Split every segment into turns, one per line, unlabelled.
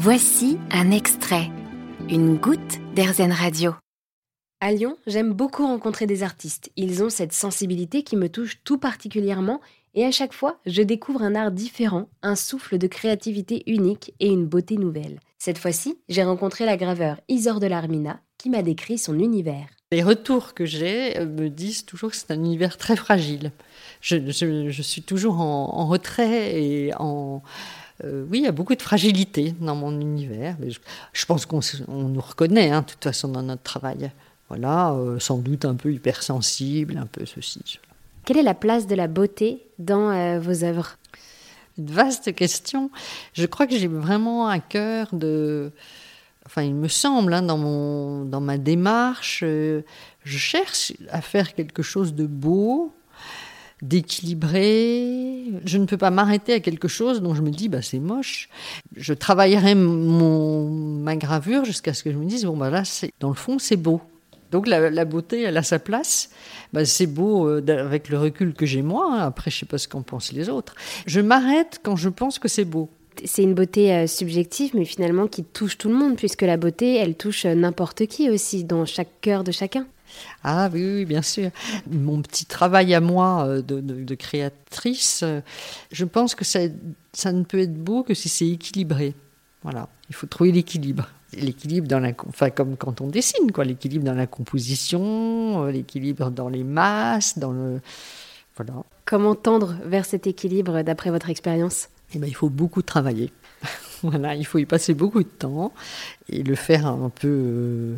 Voici un extrait, une goutte d'Airzen Radio.
À Lyon, j'aime beaucoup rencontrer des artistes. Ils ont cette sensibilité qui me touche tout particulièrement et à chaque fois, je découvre un art différent, un souffle de créativité unique et une beauté nouvelle. Cette fois-ci, j'ai rencontré la graveur Isor de l'Armina qui m'a décrit son univers.
Les retours que j'ai euh, me disent toujours que c'est un univers très fragile. Je, suis toujours en retrait et en, euh, oui, il y a beaucoup de fragilité dans mon univers. je, pense qu'on nous reconnaît, hein, de toute façon, dans notre travail. Voilà, euh, sans doute un peu hypersensible, un peu ceci.
Quelle est la place de la beauté dans euh, vos œuvres?
Une vaste question. Je crois que j'ai vraiment un cœur de. Enfin, il me semble, hein, dans, mon, dans ma démarche, je cherche à faire quelque chose de beau, d'équilibrer. Je ne peux pas m'arrêter à quelque chose dont je me dis bah c'est moche. Je travaillerai mon ma gravure jusqu'à ce que je me dise bon bah là dans le fond c'est beau. Donc la, beauté elle a sa place. Bah, c'est beau euh, avec le recul que j'ai moi. Hein. Après je sais pas ce qu'en pensent les autres. Je m'arrête quand je pense que c'est beau.
C'est une beauté euh, subjective, mais finalement qui touche tout le monde, puisque la beauté, elle touche euh, n'importe qui aussi, dans chaque cœur de chacun.
Ah oui, bien sûr. Mon petit travail à moi euh, de, créatrice, euh, je pense que ça, ça, ne peut être beau que si c'est équilibré. Voilà, il faut trouver l'équilibre. L'équilibre dans la, enfin comme quand on dessine, quoi. L'équilibre dans la composition, euh, l'équilibre dans les masses, dans le, voilà.
Comment tendre vers cet équilibre d'après votre expérience?
Eh ben, il faut beaucoup travailler. voilà, il faut y passer beaucoup de temps et le faire un peu. Euh,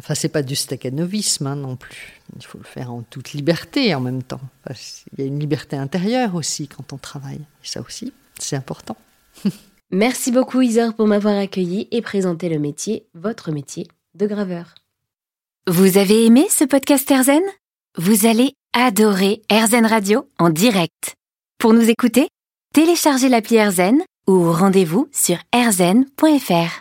enfin, c'est pas du staccanovisme hein, non plus. Il faut le faire en toute liberté en même temps. il y a une liberté intérieure aussi quand on travaille. Et ça aussi, c'est important.
Merci beaucoup Isor pour m'avoir accueilli et présenté le métier, votre métier, de graveur.
Vous avez aimé ce podcast Erzen Vous allez adorer Erzen Radio en direct. Pour nous écouter, téléchargez l'appli Erzen ou rendez-vous sur erzen.fr.